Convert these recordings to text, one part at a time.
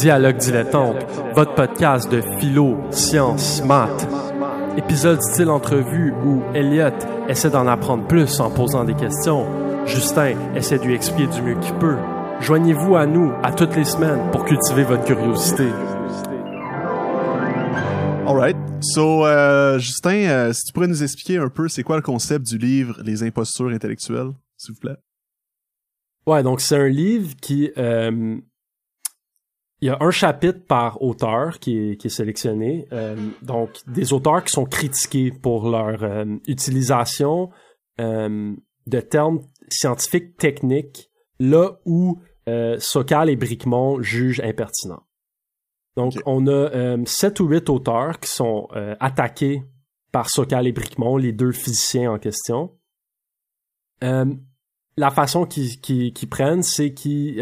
Dialogue dilettante, votre podcast de philo, sciences, maths. Épisode style entrevue où Elliot essaie d'en apprendre plus en posant des questions. Justin essaie de lui expliquer du mieux qu'il peut. Joignez-vous à nous à toutes les semaines pour cultiver votre curiosité. Alright. So, euh, Justin, euh, si tu pourrais nous expliquer un peu c'est quoi le concept du livre Les impostures intellectuelles, s'il vous plaît? Ouais, donc c'est un livre qui... Euh, il y a un chapitre par auteur qui est, qui est sélectionné. Euh, donc, des auteurs qui sont critiqués pour leur euh, utilisation euh, de termes scientifiques techniques là où Sokal et Bricmont jugent impertinents. Donc, on a sept ou huit auteurs qui sont attaqués par Sokal et Bricmont, les deux physiciens en question. la façon qu'ils prennent, c'est qu'ils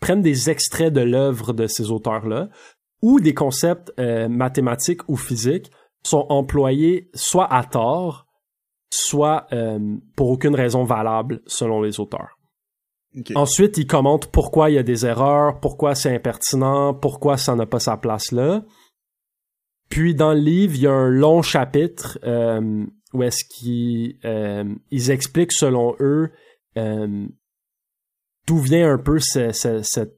prennent des extraits de l'œuvre de ces auteurs-là, ou des concepts euh, mathématiques ou physiques sont employés soit à tort, soit euh, pour aucune raison valable selon les auteurs. Ensuite, ils commentent pourquoi il y a des erreurs, pourquoi c'est impertinent, pourquoi ça n'a pas sa place là. Puis dans le livre, il y a un long chapitre euh, où est-ce qu'ils ils expliquent selon eux d'où vient un peu cette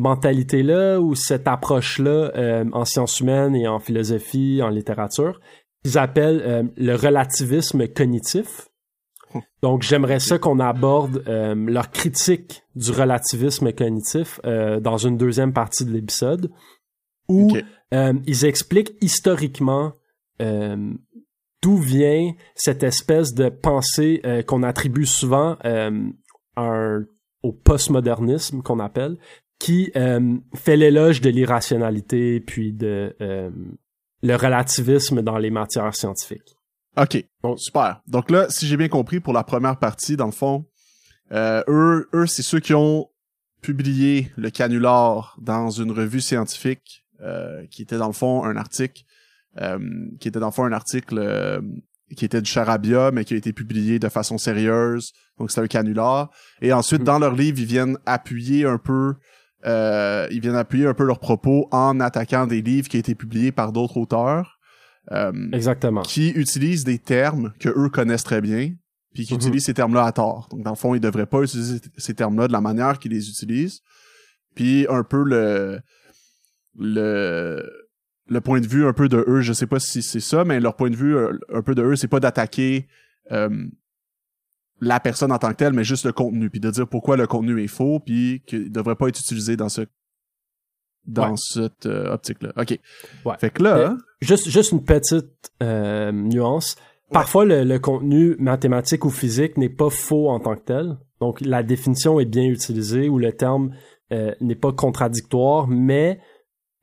mentalité-là ou cette approche-là euh, en sciences humaines et en philosophie, en littérature, qu'ils appellent euh, le relativisme cognitif. Donc, j'aimerais ça qu'on aborde euh, leur critique du relativisme cognitif dans une deuxième partie de l'épisode, où ils expliquent historiquement d'où vient cette espèce de pensée qu'on attribue souvent au postmodernisme qu'on appelle, qui euh, fait l'éloge de l'irrationalité puis de euh, le relativisme dans les matières scientifiques. OK, bon, super. Donc là, si j'ai bien compris, pour la première partie, dans le fond, euh, eux, eux c'est ceux qui ont publié le canular dans une revue scientifique qui était dans le fond un article qui était dans le fond un article qui était du charabia, mais qui a été publié de façon sérieuse. Donc, c'est un canular. Et ensuite, mm. dans leur livre, ils viennent appuyer un peu, euh, ils viennent appuyer un peu leurs propos en attaquant des livres qui ont été publiés par d'autres auteurs. Euh, Exactement. Qui utilisent des termes que eux connaissent très bien, puis qui mm-hmm. utilisent ces termes-là à tort. Donc, dans le fond, ils devraient pas utiliser ces termes-là de la manière qu'ils les utilisent. Puis, un peu le, le, le point de vue un peu de eux, je sais pas si c'est ça, mais leur point de vue euh, un peu de eux, c'est pas d'attaquer euh, la personne en tant que telle, mais juste le contenu, puis de dire pourquoi le contenu est faux, puis qu'il devrait pas être utilisé dans ce dans cette euh, optique-là. OK. Ouais. Fait que là... juste, juste une petite nuance. Parfois, le, le, contenu mathématique ou physique n'est pas faux en tant que tel. Donc, la définition est bien utilisée ou le terme n'est pas contradictoire, mais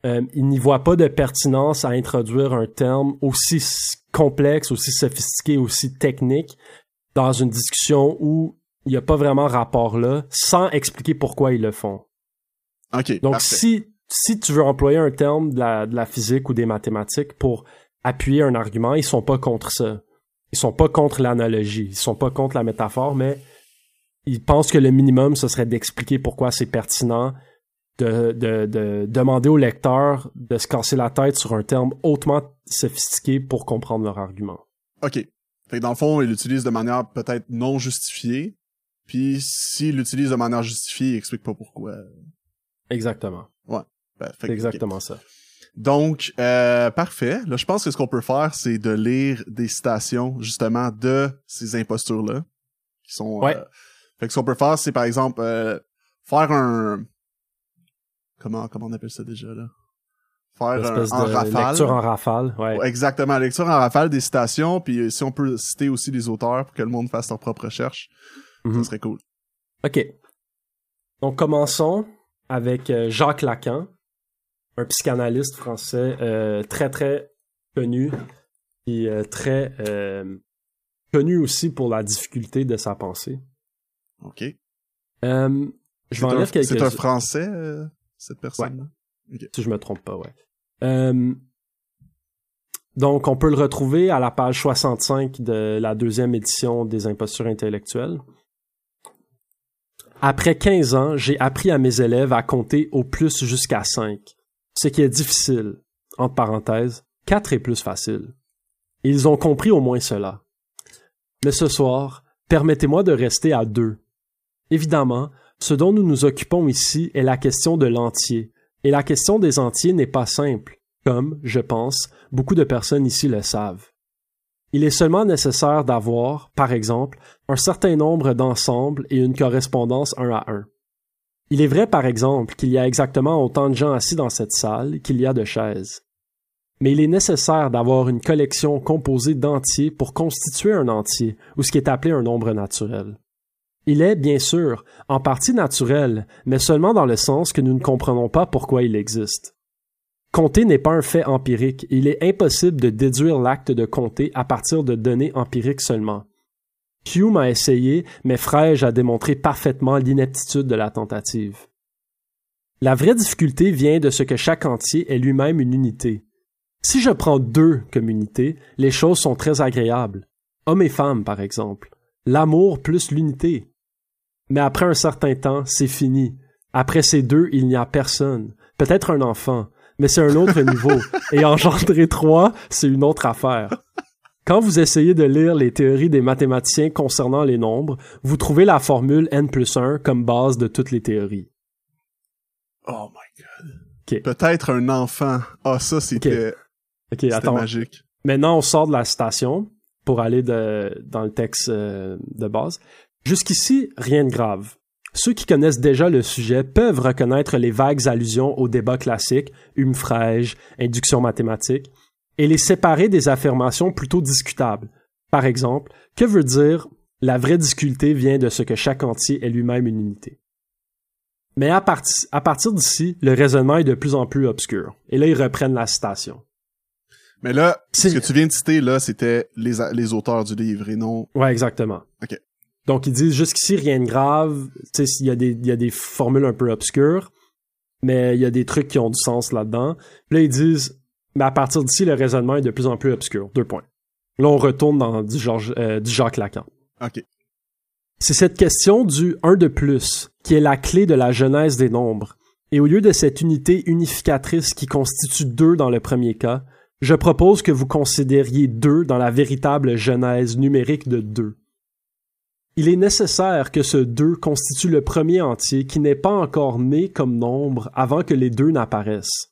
euh, il n'y voit pas de pertinence à introduire un terme aussi complexe, aussi sophistiqué, aussi technique dans une discussion où il n'y a pas vraiment rapport là, sans expliquer pourquoi ils le font. Donc si si tu veux employer un terme de la, de la physique ou des mathématiques pour appuyer un argument, ils sont pas contre ça. Ils sont pas contre l'analogie, ils sont pas contre la métaphore, mais ils pensent que le minimum ce serait d'expliquer pourquoi c'est pertinent de, de, de, demander au lecteur de se casser la tête sur un terme hautement sophistiqué pour comprendre leur argument. OK. Fait que dans le fond, il l'utilise de manière peut-être non justifiée. Puis s'il l'utilise de manière justifiée, il explique pas pourquoi. Exactement. Ouais. Ben, c'est exactement ça. Donc, euh, parfait. Là, je pense que ce qu'on peut faire, c'est de lire des citations, justement, de ces impostures-là. Qui sont... Ouais. Euh, fait que ce qu'on peut faire, c'est, par exemple, euh, faire un comment comment on appelle ça déjà là? Faire un, en rafale. lecture en rafale ouais. exactement lecture en rafale des citations puis euh, si on peut citer aussi les auteurs pour que le monde fasse leur propre recherche ça mhm. serait cool. Ok. Donc commençons avec euh, Jacques Lacan un psychanalyste français euh, très très connu et très connu aussi pour la difficulté de sa pensée. Ok. Je vais quelques... C'est un français cette personne-là? Si je me trompe pas, ouais. Euh, donc, on peut le retrouver à la page 65 de la deuxième édition des impostures intellectuelles. Après 15 ans, j'ai appris à mes élèves à compter au plus jusqu'à 5, ce qui est difficile. Entre parenthèses, 4 est plus facile. Ils ont compris au moins cela. Mais ce soir, permettez-moi de rester à 2. Évidemment, ce dont nous nous occupons ici est la question de l'entier, et la question des entiers n'est pas simple, comme, je pense, beaucoup de personnes ici le savent. Il est seulement nécessaire d'avoir, par exemple, un certain nombre d'ensembles et une correspondance un à un. Il est vrai, par exemple, qu'il y a exactement autant de gens assis dans cette salle qu'il y a de chaises. Mais il est nécessaire d'avoir une collection composée d'entiers pour constituer un entier, ou ce qui est appelé un nombre naturel. Il est, bien sûr, en partie naturel, mais seulement dans le sens que nous ne comprenons pas pourquoi il existe. Compter n'est pas un fait empirique, il est impossible de déduire l'acte de compter à partir de données empiriques seulement. Hume a essayé, mais Frege a démontré parfaitement l'ineptitude de la tentative. La vraie difficulté vient de ce que chaque entier est lui-même une unité. Si je prends deux comme unité, les choses sont très agréables. Hommes et femmes, par exemple. L'amour plus l'unité. Mais après un certain temps, c'est fini. Après ces deux, il n'y a personne. Peut-être un enfant, mais c'est un autre niveau. Et engendrer trois, c'est une autre affaire. Quand vous essayez de lire les théories des mathématiciens concernant les nombres, vous trouvez la formule n plus 1 comme base de toutes les théories. Oh my god. Peut-être un enfant. Ah, ça, c'était magique. Maintenant, on sort de la citation pour aller de, dans le texte euh, de base. Jusqu'ici, rien de grave. Ceux qui connaissent déjà le sujet peuvent reconnaître les vagues allusions au débat classique, hume fraîche, induction mathématique, et les séparer des affirmations plutôt discutables. Par exemple, que veut dire la vraie difficulté vient de ce que chaque entier est lui-même une unité. Mais à, à partir d'ici, le raisonnement est de plus en plus obscur. Et là, ils reprennent la citation. Mais là, ce que tu viens de citer, là, c'était les, les auteurs du livre et non... Ouais, exactement. OK. Donc, ils disent jusqu'ici, rien de grave. Tu sais, il y, a des, il y a des formules un peu obscures, mais il y a des trucs qui ont du sens là-dedans. Là, ils disent, mais à partir d'ici, le raisonnement est de plus en plus obscur. Deux points. Là, on retourne dans du, Georges, euh, du Jacques Lacan. OK. C'est cette question du 1 de plus qui est la clé de la genèse des nombres. Et au lieu de cette unité unificatrice qui constitue 2 dans le premier cas, je propose que vous considériez 2 dans la véritable genèse numérique de 2. Il est nécessaire que ce 2 constitue le premier entier qui n'est pas encore né comme nombre avant que les deux n'apparaissent.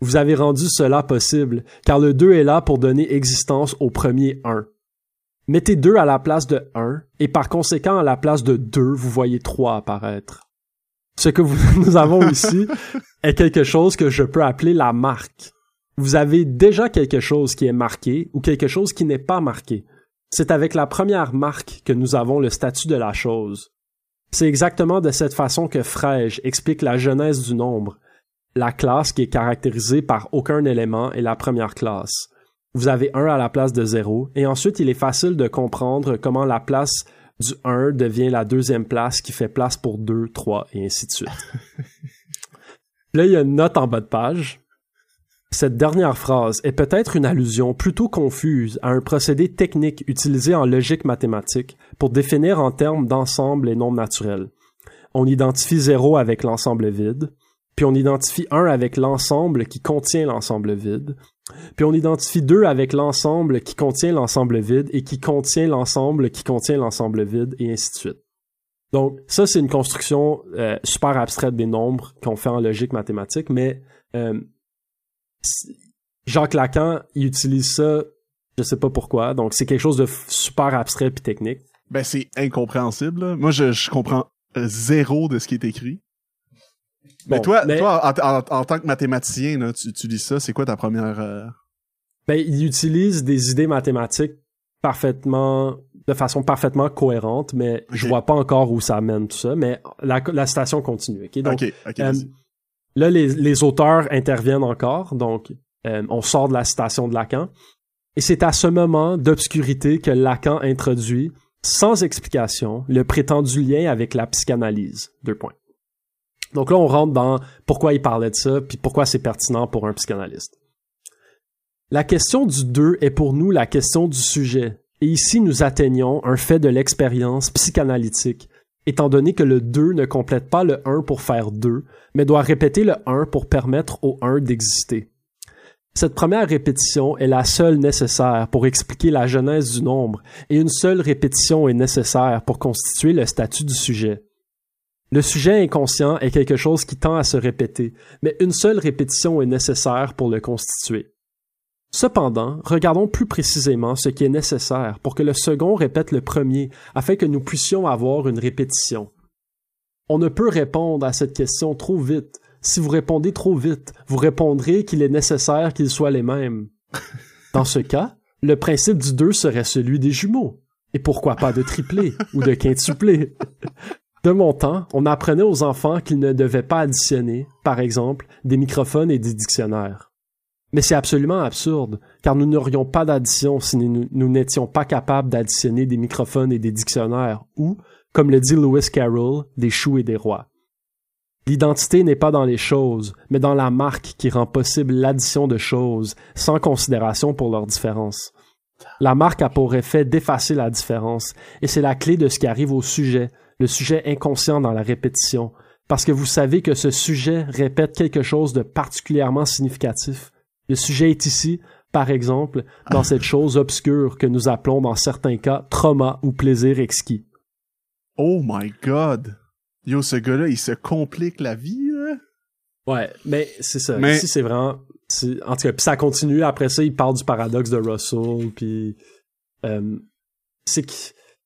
Vous avez rendu cela possible, car le 2 est là pour donner existence au premier 1. Mettez 2 à la place de 1, et par conséquent à la place de 2, vous voyez 3 apparaître. Ce que nous avons ici est quelque chose que je peux appeler la marque. Vous avez déjà quelque chose qui est marqué ou quelque chose qui n'est pas marqué. C'est avec la première marque que nous avons le statut de la chose. C'est exactement de cette façon que Frege explique la genèse du nombre. La classe qui est caractérisée par aucun élément est la première classe. Vous avez 1 à la place de 0, et ensuite il est facile de comprendre comment la place du 1 devient la deuxième place qui fait place pour 2, 3, et ainsi de suite. Là, il y a une note en bas de page. Cette dernière phrase est peut-être une allusion plutôt confuse à un procédé technique utilisé en logique mathématique pour définir en termes d'ensemble les nombres naturels. On identifie 0 avec l'ensemble vide, puis on identifie 1 avec l'ensemble qui contient l'ensemble vide, puis on identifie 2 avec l'ensemble qui contient l'ensemble vide et qui contient l'ensemble qui contient l'ensemble vide, et ainsi de suite. Donc ça, c'est une construction euh, super abstraite des nombres qu'on fait en logique mathématique, mais euh, Jacques Lacan, il utilise ça, je sais pas pourquoi. Donc c'est quelque chose de super abstrait puis technique. Ben c'est incompréhensible. Moi je, comprends zéro de ce qui est écrit. mais toi, toi en, tant que mathématicien, tu, tu dis ça, c'est quoi ta première euh? Ben il utilise des idées mathématiques parfaitement de façon parfaitement cohérente, mais je vois pas encore où ça amène tout ça. Mais la, la citation continue. Ok, donc euh, Là, les, auteurs interviennent encore, donc euh, on sort de la citation de Lacan. Et c'est à ce moment d'obscurité que Lacan introduit, sans explication, le prétendu lien avec la psychanalyse. Deux points. Donc là, on rentre dans pourquoi il parlait de ça, puis pourquoi c'est pertinent pour un psychanalyste. La question du deux est pour nous la question du sujet. Et ici, nous atteignons un fait de l'expérience psychanalytique étant donné que le 2 ne complète pas le 1 pour faire 2, mais doit répéter le 1 pour permettre au 1 d'exister. Cette première répétition est la seule nécessaire pour expliquer la genèse du nombre, et une seule répétition est nécessaire pour constituer le statut du sujet. Le sujet inconscient est quelque chose qui tend à se répéter, mais une seule répétition est nécessaire pour le constituer. Cependant, regardons plus précisément ce qui est nécessaire pour que le second répète le premier afin que nous puissions avoir une répétition. On ne peut répondre à cette question trop vite. Si vous répondez trop vite, vous répondrez qu'il est nécessaire qu'ils soient les mêmes. Dans ce cas, le principe du 2 serait celui des jumeaux. Et pourquoi pas de triplés ou de quintuplés? De mon temps, on apprenait aux enfants qu'ils ne devaient pas additionner, par exemple, des microphones et des dictionnaires. Mais c'est absolument absurde, car nous n'aurions pas d'addition si nous n'étions pas capables d'additionner des microphones et des dictionnaires, ou, comme le dit Lewis Carroll, des choux et des rois. L'identité n'est pas dans les choses, mais dans la marque qui rend possible l'addition de choses, sans considération pour leurs différences. La marque a pour effet d'effacer la différence, et c'est la clé de ce qui arrive au sujet, le sujet inconscient dans la répétition, parce que vous savez que ce sujet répète quelque chose de particulièrement significatif, le sujet est ici, par exemple, dans cette chose obscure que nous appelons dans certains cas trauma ou plaisir exquis. Oh my god! Yo, ce gars-là, il se complique la vie, là? Ouais, mais c'est ça. Ici, c'est vraiment... En tout cas, puis ça continue. Après ça, il parle du paradoxe de Russell, puis... Euh, c'est que...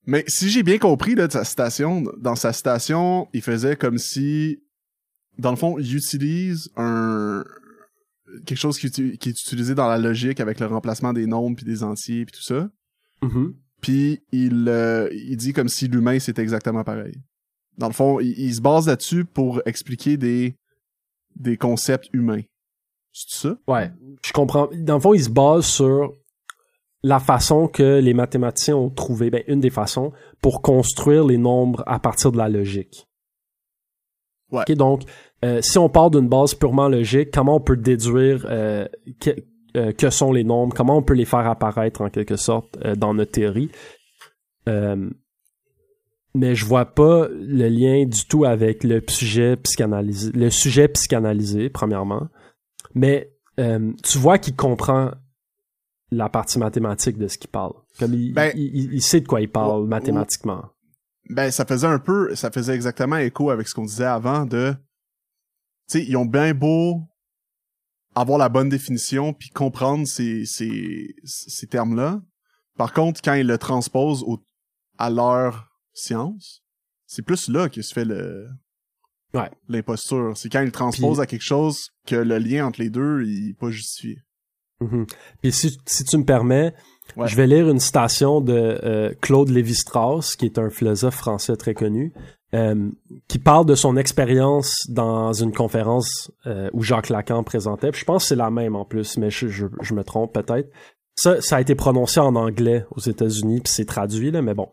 Mais si j'ai bien compris, là, de sa citation, dans sa citation, il faisait comme si... Dans le fond, il utilise un, quelque chose qui, qui, est utilisé dans la logique avec le remplacement des nombres puis des entiers puis tout ça. Mm-hmm. Puis il, euh, il dit comme si l'humain c'était exactement pareil. Dans le fond, il, se base là-dessus pour expliquer des des concepts humains. C'est ça? Ouais, je comprends. Dans le fond, il se base sur la façon que les mathématiciens ont trouvé, ben une des façons pour construire les nombres à partir de la logique. Ouais. donc euh, si on part d'une base purement logique, comment on peut déduire euh, euh, que, sont les nombres, comment on peut les faire apparaître en quelque sorte dans notre théorie? mais je vois pas le lien du tout avec le sujet psychanalysé, le sujet psychanalysé premièrement. Mais tu vois qu'il comprend la partie mathématique de ce qu'il parle. Comme il, ben, il, sait de quoi il parle mathématiquement. Ben ça faisait un peu, ça faisait exactement écho avec ce qu'on disait avant de tu sais, ils ont bien beau avoir la bonne définition puis comprendre ces, ces, ces termes-là. Par contre, quand ils le transposent au, à leur science, c'est plus là que se fait le ouais. l'imposture. C'est quand ils le transposent à quelque chose que le lien entre les deux il pas justifié. Mm Puis si, si tu me permets, je vais lire une citation de euh, Claude Lévi-Strauss, qui est un philosophe français très connu, euh, qui parle de son expérience dans une conférence euh, où Jacques Lacan présentait. je pense que c'est la même en plus, mais je, je, me trompe peut-être. Ça, ça a été prononcé en anglais aux États-Unis, puis c'est traduit, là, mais bon.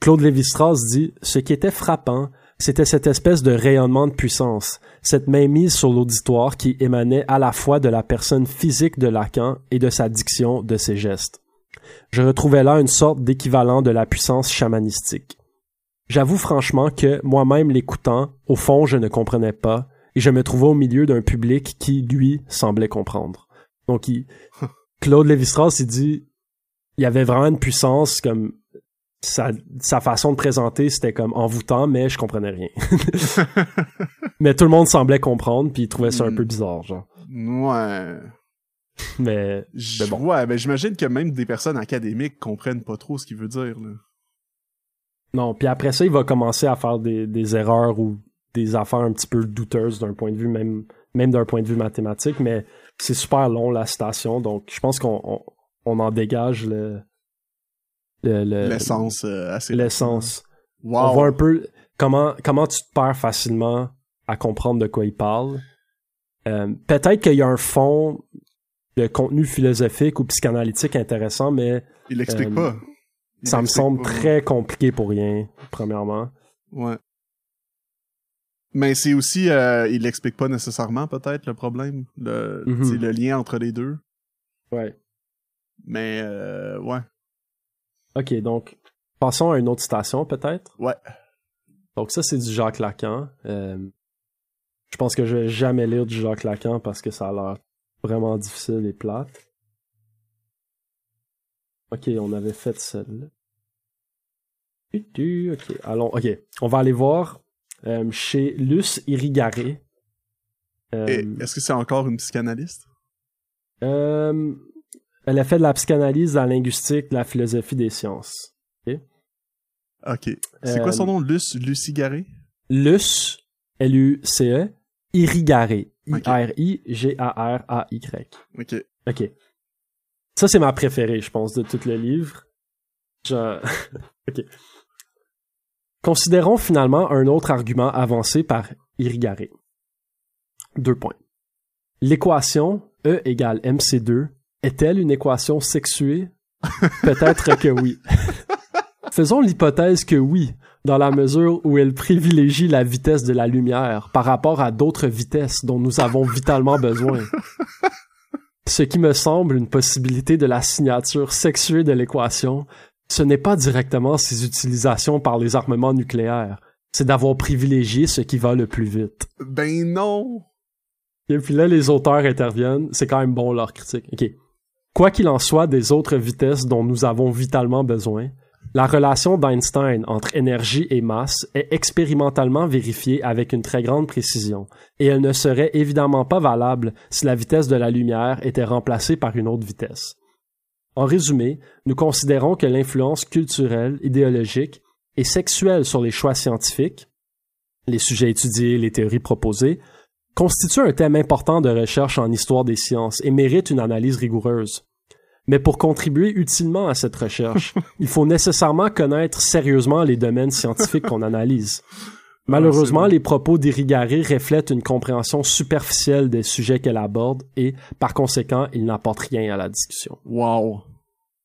Claude Lévi-Strauss dit « Ce qui était frappant, c'était cette espèce de rayonnement de puissance, cette mainmise sur l'auditoire qui émanait à la fois de la personne physique de Lacan et de sa diction, de ses gestes. Je retrouvais là une sorte d'équivalent de la puissance chamanistique. J'avoue franchement que, moi-même l'écoutant, au fond je ne comprenais pas, et je me trouvais au milieu d'un public qui, lui, semblait comprendre. Donc, il, Claude Lévi-Strauss, il dit, il y avait vraiment une puissance comme sa, sa façon de présenter, c'était comme envoûtant, mais je comprenais rien. mais tout le monde semblait comprendre, puis il trouvait ça un peu bizarre, genre. Ouais. Mais, bon. Ouais, ben j'imagine que même des personnes académiques comprennent pas trop ce qu'il veut dire, là. Non, puis après ça, il va commencer à faire des, des erreurs ou des affaires un petit peu douteuses d'un point de vue, même, même d'un point de vue mathématique, mais c'est super long la citation, donc je pense qu'on on, en dégage le. L'essence euh, assez. L'essence. On voit un peu comment, comment tu te perds facilement à comprendre de quoi il parle. Euh, peut-être qu'il y a un fond de contenu philosophique ou psychanalytique intéressant, mais. Il l'explique euh, pas ça me semble très compliqué pour rien, premièrement. Ouais. Mais c'est aussi, euh, il explique pas nécessairement peut-être le problème, le, mm-hmm. le lien entre les deux. Ouais. Mais euh, ouais. Ok, donc passons à une autre citation peut-être? Ouais. Donc ça, c'est du Jacques Lacan. Euh, je pense que je vais jamais lire du Jacques Lacan parce que ça a l'air vraiment difficile et plate. Ok, on avait fait celle-là. Ok, allons, ok. On va aller voir euh, chez Luce Irigaré. Euh, est-ce que c'est encore une psychanalyste? Euh, elle a fait de la psychanalyse, de la linguistique, de la philosophie des sciences. Ok? Ok. C'est quoi son nom? Luce, Lucie Garé? Luce, L-U-C-E, Irigaré. I-R-I-G-A-R-A-Y. Ok. Ok. Ça, c'est ma préférée, je pense, de tout le livre. ok. Considérons finalement un autre argument avancé par Irigaray. Deux points. L'équation E égale MC2 est-elle une équation sexuée? Peut-être que oui. Faisons l'hypothèse que oui, dans la mesure où elle privilégie la vitesse de la lumière par rapport à d'autres vitesses dont nous avons vitalement besoin ce qui me semble une possibilité de la signature sexuée de l'équation, ce n'est pas directement ses utilisations par les armements nucléaires, c'est d'avoir privilégié ce qui va le plus vite. Ben non! Et puis là, les auteurs interviennent, c'est quand même bon leur critique. Ok. Quoi qu'il en soit des autres vitesses dont nous avons vitalement besoin, la relation d'Einstein entre énergie et masse est expérimentalement vérifiée avec une très grande précision, et elle ne serait évidemment pas valable si la vitesse de la lumière était remplacée par une autre vitesse. En résumé, nous considérons que l'influence culturelle, idéologique et sexuelle sur les choix scientifiques, les sujets étudiés, les théories proposées, constitue un thème important de recherche en histoire des sciences et mérite une analyse rigoureuse. Mais pour contribuer utilement à cette recherche, il faut nécessairement connaître sérieusement les domaines scientifiques qu'on analyse. Malheureusement, les propos d'Irigaray reflètent une compréhension superficielle des sujets qu'elle aborde et, par conséquent, ils n'apportent rien à la discussion. Wow.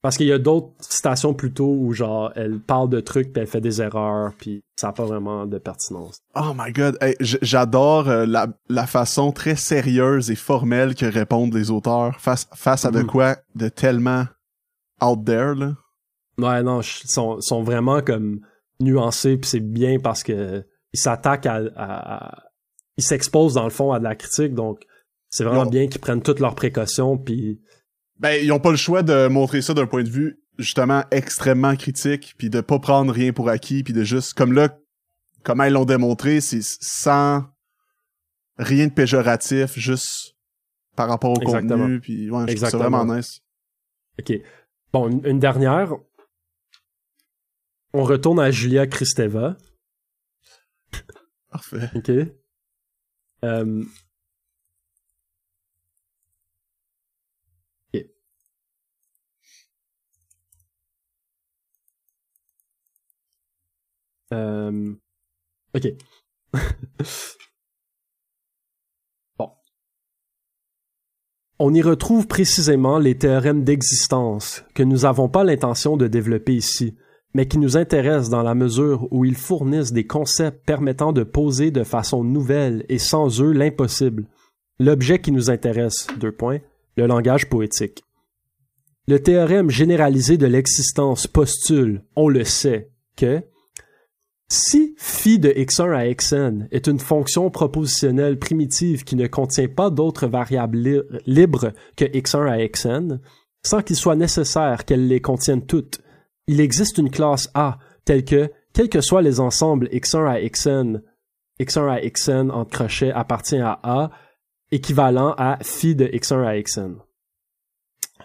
Parce qu'il y a d'autres citations plutôt où genre elle parle de trucs puis elle fait des erreurs puis ça n'a pas vraiment de pertinence. Oh my god, j'adore euh, la, la façon très sérieuse et formelle que répondent les auteurs face face à de mhm. quoi? De tellement out there là. Ouais non, ils sont, sont vraiment comme nuancés puis c'est bien parce que ils s'attaquent à, à, ils s'exposent dans le fond à de la critique donc c'est vraiment bien qu'ils prennent toutes leurs précautions puis ben, ils ont pas le choix de montrer ça d'un point de vue justement extrêmement critique, puis de pas prendre rien pour acquis, puis de juste comme là, comment ils l'ont démontré, c'est sans rien de péjoratif, juste par rapport au contenu, puis ouais, je trouve vraiment nice. Ok. Bon, une, dernière. On retourne à Julia Kristeva. Parfait. Ok. Euh, Euh... Ok. bon. On y retrouve précisément les théorèmes d'existence que nous n'avons pas l'intention de développer ici, mais qui nous intéressent dans la mesure où ils fournissent des concepts permettant de poser de façon nouvelle et sans eux l'impossible. L'objet qui nous intéresse, deux points, le langage poétique. Le théorème généralisé de l'existence postule, on le sait, que si phi de x1 à xn est une fonction propositionnelle primitive qui ne contient pas d'autres variables libres que x1 à xn, sans qu'il soit nécessaire qu'elle les contienne toutes, il existe une classe A telle que, quels que soient les ensembles x1 à xn, x1 à xn en crochet appartient à A, équivalent à phi de x1 à xn.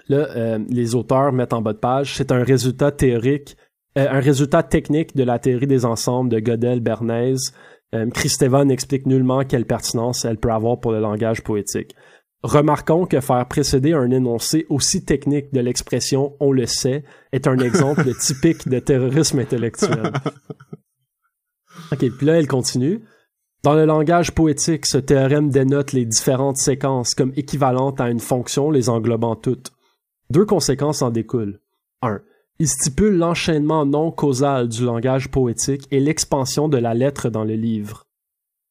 Là, euh, les auteurs mettent en bas de page, c'est un résultat théorique euh, un résultat technique de la théorie des ensembles de Gödel-Bernays. Euh, Christeva n'explique nullement quelle pertinence elle peut avoir pour le langage poétique. Remarquons que faire précéder un énoncé aussi technique de l'expression on le sait est un exemple typique de terrorisme intellectuel. OK, puis là, elle continue. Dans le langage poétique, ce théorème dénote les différentes séquences comme équivalentes à une fonction les englobant toutes. Deux conséquences en découlent. 1. Il stipule l'enchaînement non causal du langage poétique et l'expansion de la lettre dans le livre.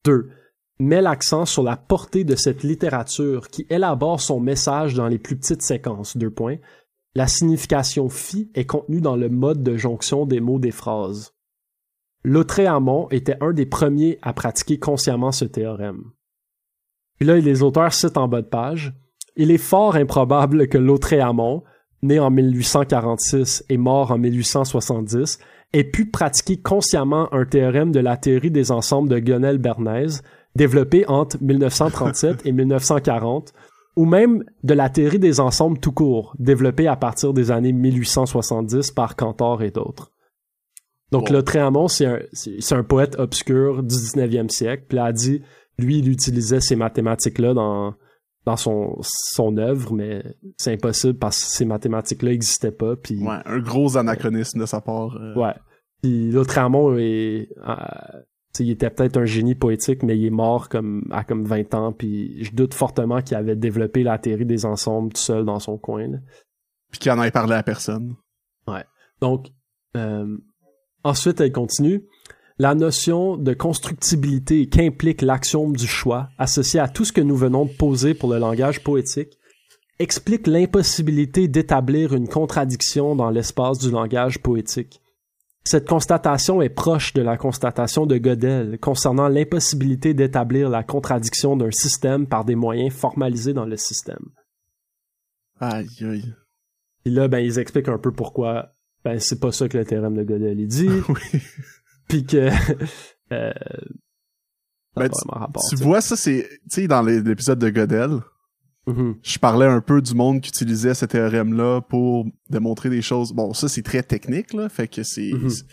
2. Met l'accent sur la portée de cette littérature qui élabore son message dans les plus petites séquences. Deux points. La signification phi est contenue dans le mode de jonction des mots des phrases. Lautréamont était un des premiers à pratiquer consciemment ce théorème. Puis là, les auteurs citent en bas de page, il est fort improbable que Lautréamont, né en 1846 et mort en 1870, ait pu pratiquer consciemment un théorème de la théorie des ensembles de Gonel-Bernays, développé entre 1937 et 1940, ou même de la théorie des ensembles tout court, développée à partir des années 1870 par Cantor et d'autres. Donc, Bon. le Tréamont, c'est un, poète obscur du 19e siècle. Puis il a dit, lui, il utilisait ces mathématiques-là dans, dans son, son œuvre, mais c'est impossible parce que ces mathématiques-là n'existaient pas. Puis, Ouais, un gros anachronisme de sa part. euh. ouais. Puis l'autre Tréamont est, euh, tu sais, il était peut-être un génie poétique, mais il est mort comme, à comme 20 ans. Puis je doute fortement qu'il avait développé la théorie des ensembles tout seul dans son coin. là. Puis qu'il en ait parlé à personne. Donc, euh, ensuite, elle continue. La notion de constructibilité qu'implique l'axiome du choix, associé à tout ce que nous venons de poser pour le langage poétique, explique l'impossibilité d'établir une contradiction dans l'espace du langage poétique. Cette constatation est proche de la constatation de Gödel concernant l'impossibilité d'établir la contradiction d'un système par des moyens formalisés dans le système. Aïe, aïe. Et là, ben, ils expliquent un peu pourquoi ben, c'est pas ça que le théorème de Gödel dit. oui. Puis que euh, ça Ben, rapport, Tu vois, ça, c'est, tu sais, dans l'épisode de Godel, Mhm. je parlais un peu du monde qui utilisait ce théorème-là pour démontrer des choses. Bon, ça, c'est très technique, là, fait que c'est... Mhm. c'est-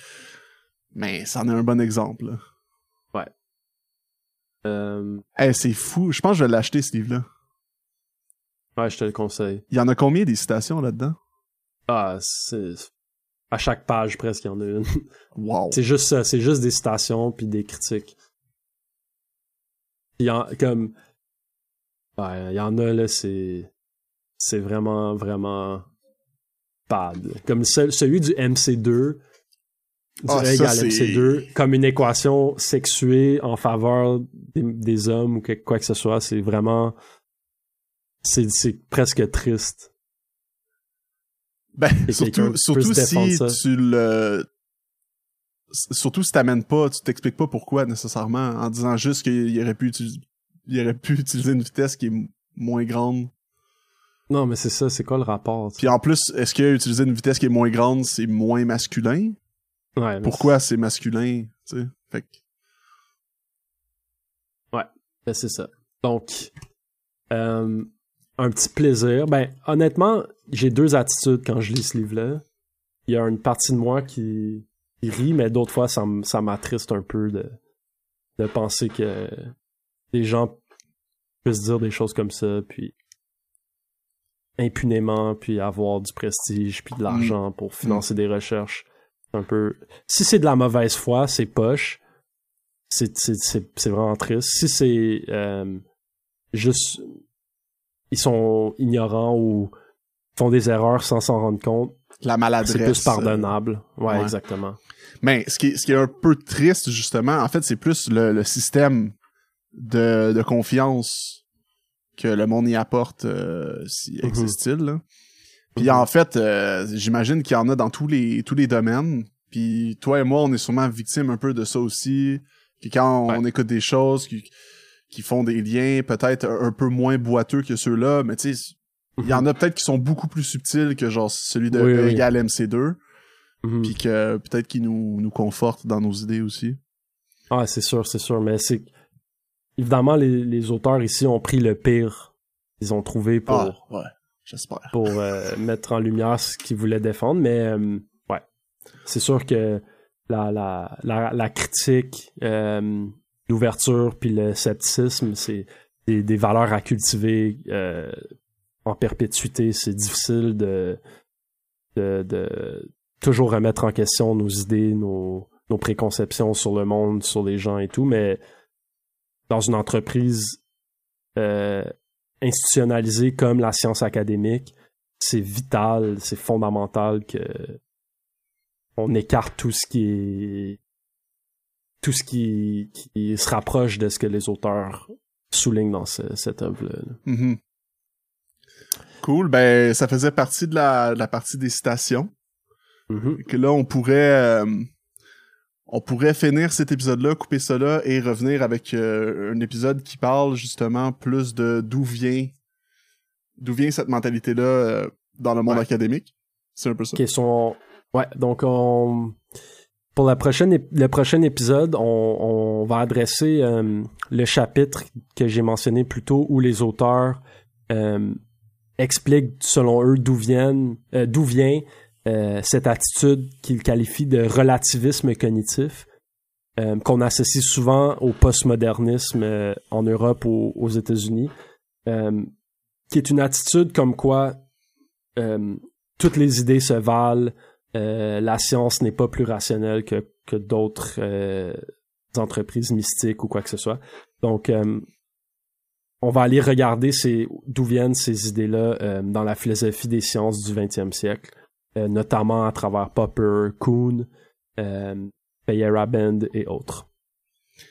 Mais c'en est un bon exemple, là. Euh, Hey, c'est fou. Je pense que je vais l'acheter, ce livre-là. ouais, je te le conseille. Il y en a combien des citations là-dedans? Ah, c'est à chaque page presque il y en a une. Wow. c'est juste ça, c'est juste des citations puis des critiques. Il y en comme ouais, il y en a là, c'est c'est vraiment vraiment bad. Comme ce- celui du MC2 du Ah, E ça, égale c'est- MC2 comme une équation sexuée en faveur des, des hommes ou que- quoi que ce soit, c'est vraiment c'est c'est presque triste. Ben, surtout, surtout si ça. tu le... Surtout si t'amènes pas, tu t'expliques pas pourquoi nécessairement, en disant juste qu'il aurait pu utiliser, il aurait pu utiliser une vitesse qui est moins grande. Non, mais c'est ça, c'est quoi le rapport? tu sais? Puis en plus, est-ce que utiliser une vitesse qui est moins grande, c'est moins masculin? Ouais, Pourquoi c'est masculin, tu sais? Fait que, Ben, c'est ça. Donc, euh, un petit plaisir. Ben, honnêtement, j'ai deux attitudes quand je lis ce livre-là. Il y a une partie de moi qui, qui rit, mais d'autres fois, ça, m'attriste un peu de, de penser que les gens puissent dire des choses comme ça, puis impunément, puis avoir du prestige, puis de l'argent pour financer des recherches. Un peu. Si c'est de la mauvaise foi, c'est poche c'est c'est- c'est c'est vraiment triste. Si c'est euh, juste ils sont ignorants ou font des erreurs sans s'en rendre compte, la maladresse. c'est plus pardonnable. Ouais, ouais. exactement. Mais ce qui, est, ce qui est un peu triste, justement, en fait, c'est plus le, le système de, de confiance que le monde y apporte, euh, si Mhm. existe-t-il. là. Puis Mhm. en fait, euh, j'imagine qu'il y en a dans tous les, tous les domaines. Puis toi et moi, on est sûrement victimes un peu de ça aussi. Puis quand on écoute des choses qui, qui font des liens peut-être un, peu moins boiteux que ceux-là, mais tu sais, il y en a peut-être qui sont beaucoup plus subtils que genre celui de Oui, E oui. égale MC2 Mhm. puis que peut-être qu'ils nous, nous confortent dans nos idées aussi. Ah, c'est sûr, c'est sûr. Mais c'est évidemment les, les auteurs ici ont pris le pire. Ils ont trouvé pour Ah, ouais, j'espère. pour euh, mettre en lumière ce qu'ils voulaient défendre, mais euh, ouais, c'est sûr que la, la, la, la critique, euh, l'ouverture puis le scepticisme, c'est des, des valeurs à cultiver euh, en perpétuité. C'est difficile de, de, de toujours remettre en question nos idées, nos, nos préconceptions sur le monde, sur les gens et tout, mais dans une entreprise euh, institutionnalisée comme la science académique, c'est vital, c'est fondamental que on écarte tout ce qui est tout ce qui, qui se rapproche de ce que les auteurs soulignent dans ce- cette œuvre-là. là. Mhm. Cool, ben ça faisait partie de la, de la partie des citations. Mhm. Que là, on pourrait euh, on pourrait finir cet épisode-là, couper cela et revenir avec euh, un épisode qui parle justement plus de d'où vient d'où vient cette mentalité-là euh, dans le monde académique. C'est un peu ça. Qui sont ouais, donc on pour la prochaine le prochain épisode, on, va adresser euh, le chapitre que j'ai mentionné plus tôt où les auteurs expliquent selon eux d'où viennent d'où vient euh, cette attitude qu'il qualifie de relativisme cognitif, euh, qu'on associe souvent au postmodernisme euh, en Europe ou aux États-Unis, qui est une attitude comme quoi toutes les idées se valent, la science n'est pas plus rationnelle que, d'autres entreprises mystiques ou quoi que ce soit. Donc, on va aller regarder d'où viennent ces idées-là dans la philosophie des sciences du 20e siècle. Euh, notamment à travers Popper, Kuhn, euh, Band et autres.